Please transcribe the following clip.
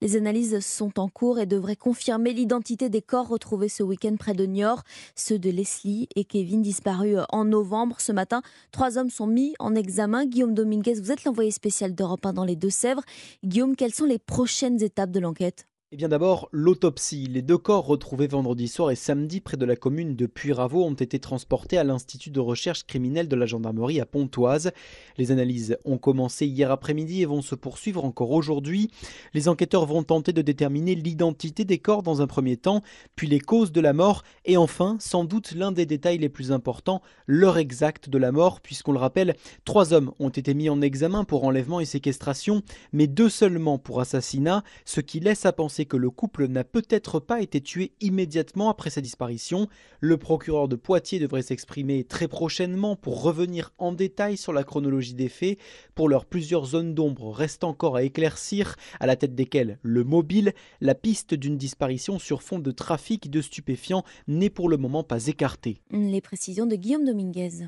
Les analyses sont en cours et devraient confirmer l'identité des corps retrouvés ce week-end près de Niort, ceux de Leslie et Kevin disparus en novembre. Ce matin, trois hommes sont mis en examen. Guillaume Dominguez, vous êtes l'envoyé spécial d'Europe 1 dans les Deux-Sèvres. Guillaume, quelles sont les prochaines étapes de l'enquête? Eh bien d'abord, l'autopsie. Les deux corps retrouvés vendredi soir et samedi près de la commune de Puyraveau ont été transportés à l'Institut de recherche criminelle de la gendarmerie à Pontoise. Les analyses ont commencé hier après-midi et vont se poursuivre encore aujourd'hui. Les enquêteurs vont tenter de déterminer l'identité des corps dans un premier temps, puis les causes de la mort et enfin, sans doute l'un des détails les plus importants, l'heure exacte de la mort, puisqu'on le rappelle, trois hommes ont été mis en examen pour enlèvement et séquestration, mais deux seulement pour assassinat, ce qui laisse à penser que le couple n'a peut-être pas été tué immédiatement après sa disparition. Le procureur de Poitiers devrait s'exprimer très prochainement pour revenir en détail sur la chronologie des faits. Pour l'heure, plusieurs zones d'ombre restent encore à éclaircir, à la tête desquelles le mobile, la piste d'une disparition sur fond de trafic de stupéfiants n'est pour le moment pas écartée. Les précisions de Guillaume Dominguez.